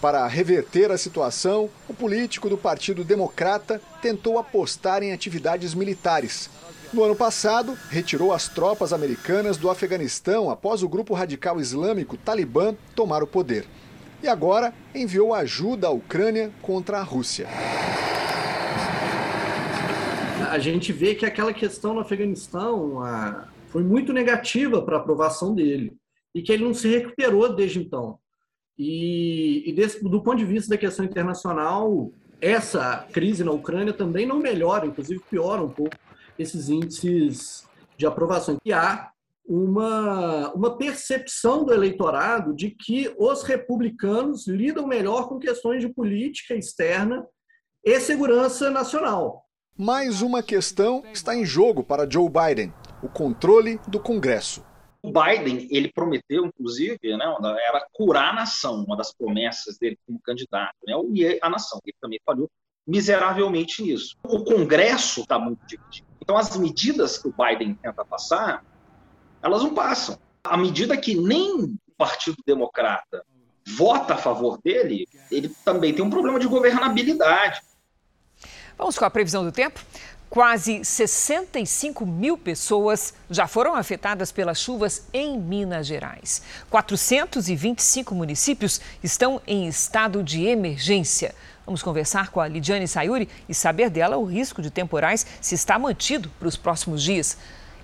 Para reverter a situação, o político do Partido Democrata tentou apostar em atividades militares, no ano passado, retirou as tropas americanas do Afeganistão após o grupo radical islâmico Talibã tomar o poder. E agora enviou ajuda à Ucrânia contra a Rússia. A gente vê que aquela questão no Afeganistão a, foi muito negativa para a aprovação dele e que ele não se recuperou desde então. E, e desse, do ponto de vista da questão internacional, essa crise na Ucrânia também não melhora, inclusive piora um pouco esses índices de aprovação. E há uma, uma percepção do eleitorado de que os republicanos lidam melhor com questões de política externa e segurança nacional. Mais uma questão está em jogo para Joe Biden: o controle do Congresso. O Biden, ele prometeu, inclusive, né, era curar a nação, uma das promessas dele como candidato, né, unir a nação. Ele também falhou miseravelmente nisso. O Congresso está muito dividido. Então, as medidas que o Biden tenta passar, elas não passam. À medida que nem o Partido Democrata vota a favor dele, ele também tem um problema de governabilidade. Vamos com a previsão do tempo? Quase 65 mil pessoas já foram afetadas pelas chuvas em Minas Gerais. 425 municípios estão em estado de emergência. Vamos conversar com a Lidiane Sayuri e saber dela o risco de temporais se está mantido para os próximos dias.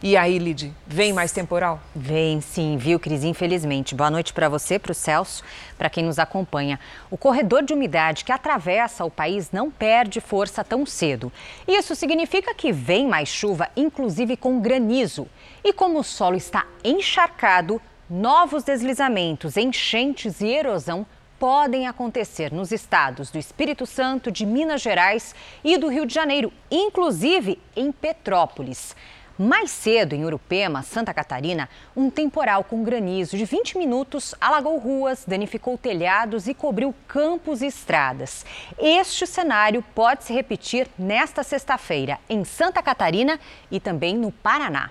E aí, Lid, vem mais temporal? Vem sim, viu, Cris? Infelizmente. Boa noite para você, para o Celso, para quem nos acompanha. O corredor de umidade que atravessa o país não perde força tão cedo. Isso significa que vem mais chuva, inclusive com granizo. E como o solo está encharcado, novos deslizamentos, enchentes e erosão podem acontecer nos estados do Espírito Santo, de Minas Gerais e do Rio de Janeiro, inclusive em Petrópolis. Mais cedo, em Urupema, Santa Catarina, um temporal com granizo de 20 minutos alagou ruas, danificou telhados e cobriu campos e estradas. Este cenário pode se repetir nesta sexta-feira em Santa Catarina e também no Paraná.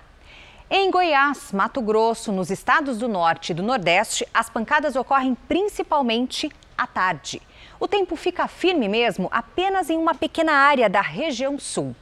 Em Goiás, Mato Grosso, nos estados do Norte e do Nordeste, as pancadas ocorrem principalmente à tarde. O tempo fica firme mesmo apenas em uma pequena área da região sul.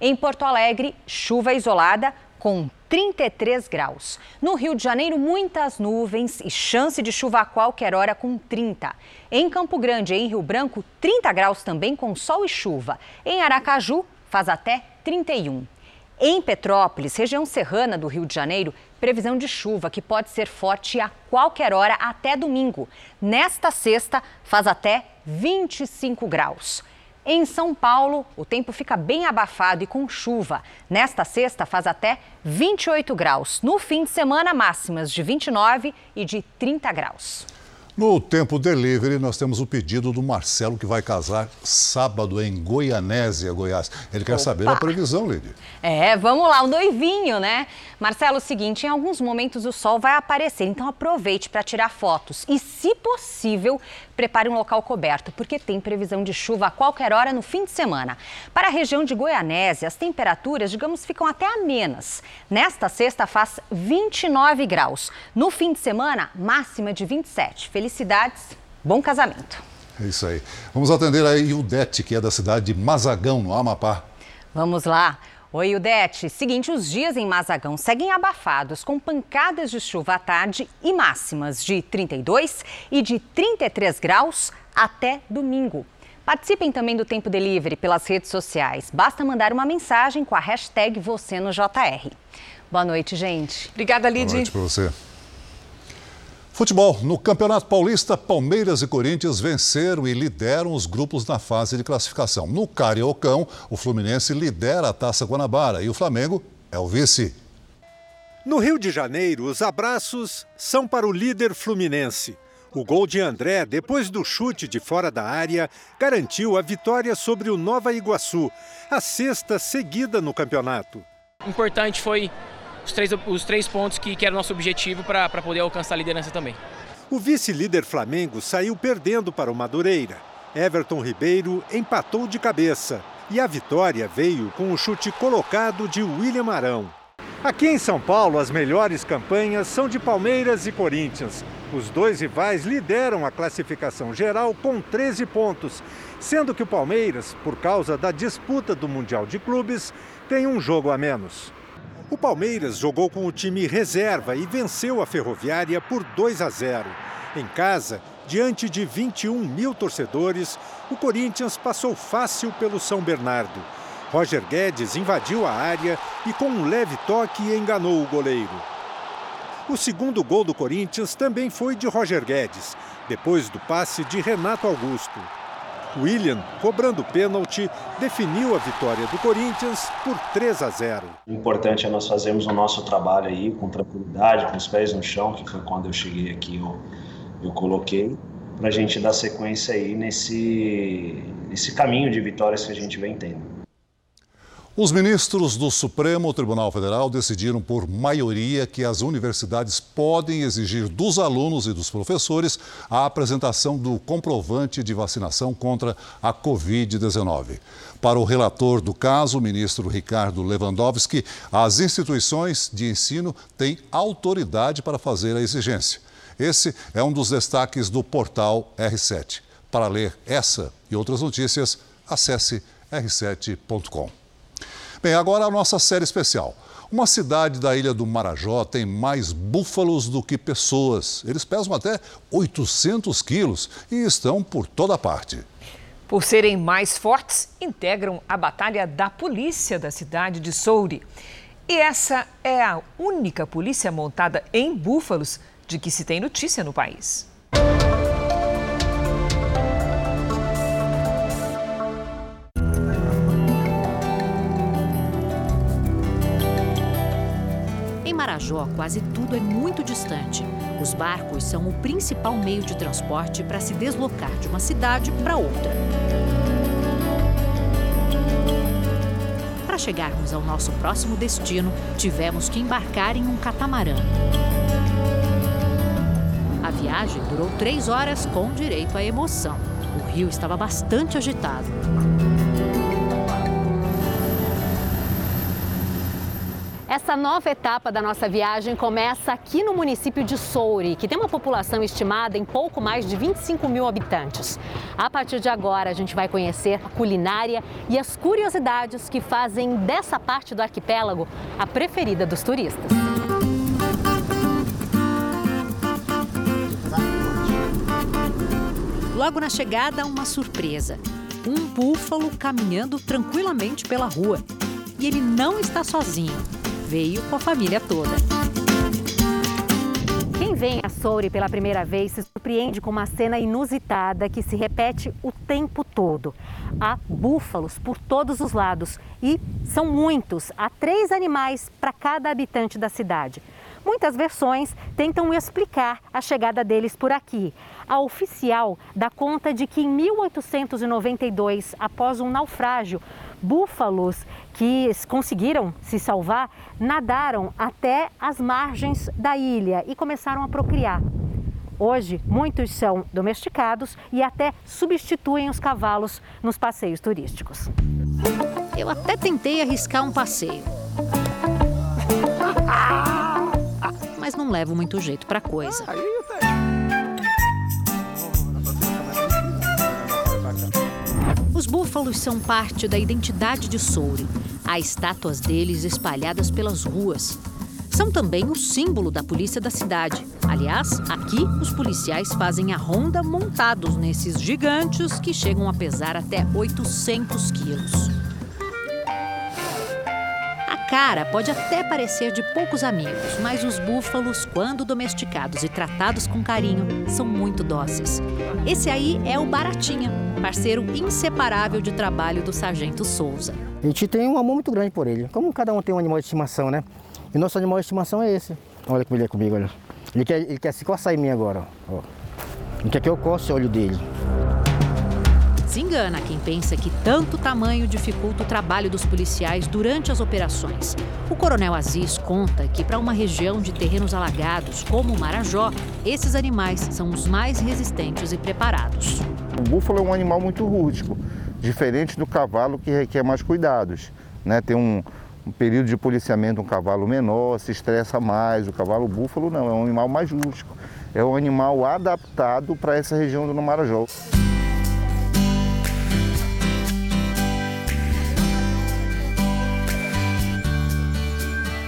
Em Porto Alegre, chuva isolada com 33 graus. No Rio de Janeiro, muitas nuvens e chance de chuva a qualquer hora com 30. Em Campo Grande e em Rio Branco, 30 graus também com sol e chuva. Em Aracaju, faz até 31. Em Petrópolis, região serrana do Rio de Janeiro, previsão de chuva que pode ser forte a qualquer hora até domingo. Nesta sexta, faz até 25 graus. Em São Paulo, o tempo fica bem abafado e com chuva. Nesta sexta, faz até 28 graus. No fim de semana, máximas de 29 e de 30 graus. No Tempo Delivery, nós temos o pedido do Marcelo, que vai casar sábado em Goianésia, Goiás. Ele quer Opa. saber a previsão, Lídia. É, vamos lá, o noivinho, né? Marcelo, é o seguinte, em alguns momentos o sol vai aparecer, então aproveite para tirar fotos. E, se possível, prepare um local coberto, porque tem previsão de chuva a qualquer hora no fim de semana. Para a região de Goianésia, as temperaturas, digamos, ficam até amenas. Nesta sexta faz 29 graus. No fim de semana, máxima de 27. Felicidades, bom casamento. É isso aí. Vamos atender aí o Dete, que é da cidade de Mazagão, no Amapá. Vamos lá. Oi, Udete. Seguinte, os dias em Mazagão seguem abafados, com pancadas de chuva à tarde e máximas de 32 e de 33 graus até domingo. Participem também do Tempo Delivery pelas redes sociais. Basta mandar uma mensagem com a hashtag você no JR. Boa noite, gente. Obrigada, Lidy. Boa noite para você. Futebol. No Campeonato Paulista, Palmeiras e Corinthians venceram e lideram os grupos na fase de classificação. No Cariocão, o Fluminense lidera a Taça Guanabara e o Flamengo é o vice. No Rio de Janeiro, os abraços são para o líder Fluminense. O gol de André, depois do chute de fora da área, garantiu a vitória sobre o Nova Iguaçu, a sexta seguida no campeonato. Importante foi os três, os três pontos que, que era o nosso objetivo para poder alcançar a liderança também. O vice-líder Flamengo saiu perdendo para o Madureira. Everton Ribeiro empatou de cabeça e a vitória veio com o chute colocado de William Arão. Aqui em São Paulo, as melhores campanhas são de Palmeiras e Corinthians. Os dois rivais lideram a classificação geral com 13 pontos, sendo que o Palmeiras, por causa da disputa do Mundial de Clubes, tem um jogo a menos. O Palmeiras jogou com o time reserva e venceu a Ferroviária por 2 a 0. Em casa, diante de 21 mil torcedores, o Corinthians passou fácil pelo São Bernardo. Roger Guedes invadiu a área e, com um leve toque, enganou o goleiro. O segundo gol do Corinthians também foi de Roger Guedes, depois do passe de Renato Augusto. William, cobrando pênalti, definiu a vitória do Corinthians por 3 a 0. O importante é nós fazermos o nosso trabalho aí com tranquilidade, com os pés no chão, que foi quando eu cheguei aqui, eu, eu coloquei, para a gente dar sequência aí nesse, nesse caminho de vitórias que a gente vem tendo. Os ministros do Supremo Tribunal Federal decidiram por maioria que as universidades podem exigir dos alunos e dos professores a apresentação do comprovante de vacinação contra a Covid-19. Para o relator do caso, o ministro Ricardo Lewandowski, as instituições de ensino têm autoridade para fazer a exigência. Esse é um dos destaques do portal R7. Para ler essa e outras notícias, acesse r7.com. Bem, agora a nossa série especial. Uma cidade da ilha do Marajó tem mais búfalos do que pessoas. Eles pesam até 800 quilos e estão por toda parte. Por serem mais fortes, integram a batalha da polícia da cidade de Souri. E essa é a única polícia montada em búfalos de que se tem notícia no país. Marajó, quase tudo é muito distante. Os barcos são o principal meio de transporte para se deslocar de uma cidade para outra. Para chegarmos ao nosso próximo destino, tivemos que embarcar em um catamarã. A viagem durou três horas com direito à emoção. O rio estava bastante agitado. Essa nova etapa da nossa viagem começa aqui no município de Soure, que tem uma população estimada em pouco mais de 25 mil habitantes. A partir de agora, a gente vai conhecer a culinária e as curiosidades que fazem dessa parte do arquipélago a preferida dos turistas. Logo na chegada, uma surpresa. Um búfalo caminhando tranquilamente pela rua. E ele não está sozinho veio com a família toda. Quem vem a Soure pela primeira vez se surpreende com uma cena inusitada que se repete o tempo todo. Há búfalos por todos os lados e são muitos. Há três animais para cada habitante da cidade. Muitas versões tentam explicar a chegada deles por aqui. A oficial dá conta de que em 1892, após um naufrágio, búfalos que conseguiram se salvar nadaram até as margens da ilha e começaram a procriar. Hoje, muitos são domesticados e até substituem os cavalos nos passeios turísticos. Eu até tentei arriscar um passeio. Mas não levo muito jeito para coisa. Os búfalos são parte da identidade de Soure. Há estátuas deles espalhadas pelas ruas. São também o símbolo da polícia da cidade. Aliás, aqui os policiais fazem a ronda montados nesses gigantes que chegam a pesar até 800 quilos. A cara pode até parecer de poucos amigos, mas os búfalos, quando domesticados e tratados com carinho, são muito dóceis. Esse aí é o Baratinha, parceiro inseparável de trabalho do Sargento Souza. A gente tem um amor muito grande por ele, como cada um tem um animal de estimação, né? E nosso animal de estimação é esse. Olha que ele é comigo, olha. Ele quer, ele quer se coçar em mim agora, ó. Ele quer que eu coce o olho dele. Se engana quem pensa que tanto tamanho dificulta o trabalho dos policiais durante as operações. O coronel Aziz conta que para uma região de terrenos alagados, como o Marajó, esses animais são os mais resistentes e preparados. O búfalo é um animal muito rústico, diferente do cavalo que requer mais cuidados. Né? Tem um, um período de policiamento, um cavalo menor, se estressa mais. O cavalo búfalo não, é um animal mais rústico. É um animal adaptado para essa região do Marajó.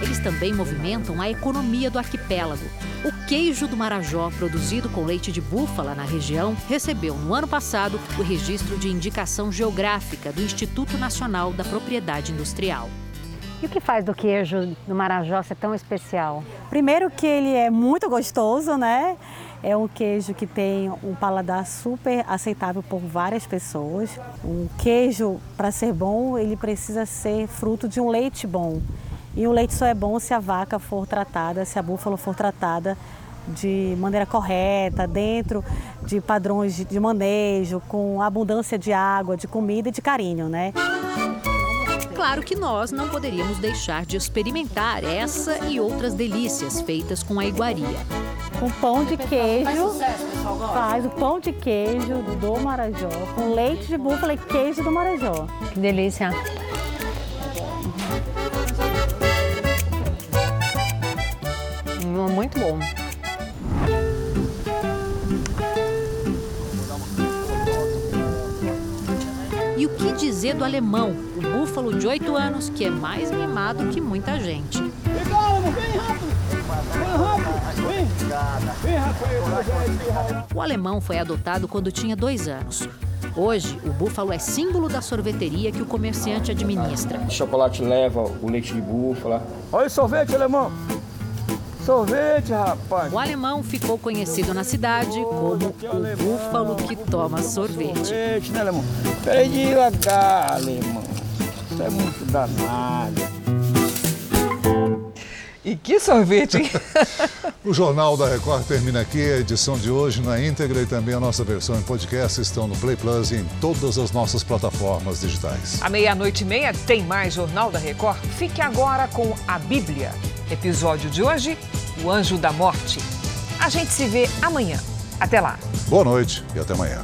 Eles também movimentam a economia do arquipélago. O queijo do Marajó, produzido com leite de búfala na região, recebeu no ano passado o registro de indicação geográfica do Instituto Nacional da Propriedade Industrial. E o que faz do queijo do Marajó ser tão especial? Primeiro que ele é muito gostoso, né? É um queijo que tem um paladar super aceitável por várias pessoas. Um queijo, para ser bom, ele precisa ser fruto de um leite bom. E o leite só é bom se a vaca for tratada, se a búfala for tratada de maneira correta, dentro de padrões de manejo, com abundância de água, de comida e de carinho, né? Claro que nós não poderíamos deixar de experimentar essa e outras delícias feitas com a iguaria. Com pão de queijo, faz o pão de queijo do Marajó, com leite de búfala e queijo do Marajó. Que delícia! Muito bom. E o que dizer do alemão, o búfalo de 8 anos, que é mais mimado que muita gente? O alemão foi adotado quando tinha dois anos. Hoje, o búfalo é símbolo da sorveteria que o comerciante administra. O chocolate leva o leite de búfala. Olha o sorvete, alemão! Sorvete, rapaz! O alemão ficou conhecido na cidade como o búfalo que toma sorvete. Sorvete, né, alemão? Peraí devagar, alemão. Isso é muito danado. E que sorvete, hein? o Jornal da Record termina aqui. A edição de hoje na íntegra e também a nossa versão em podcast estão no Play Plus e em todas as nossas plataformas digitais. À meia-noite e meia tem mais Jornal da Record. Fique agora com a Bíblia. Episódio de hoje: O Anjo da Morte. A gente se vê amanhã. Até lá. Boa noite e até amanhã.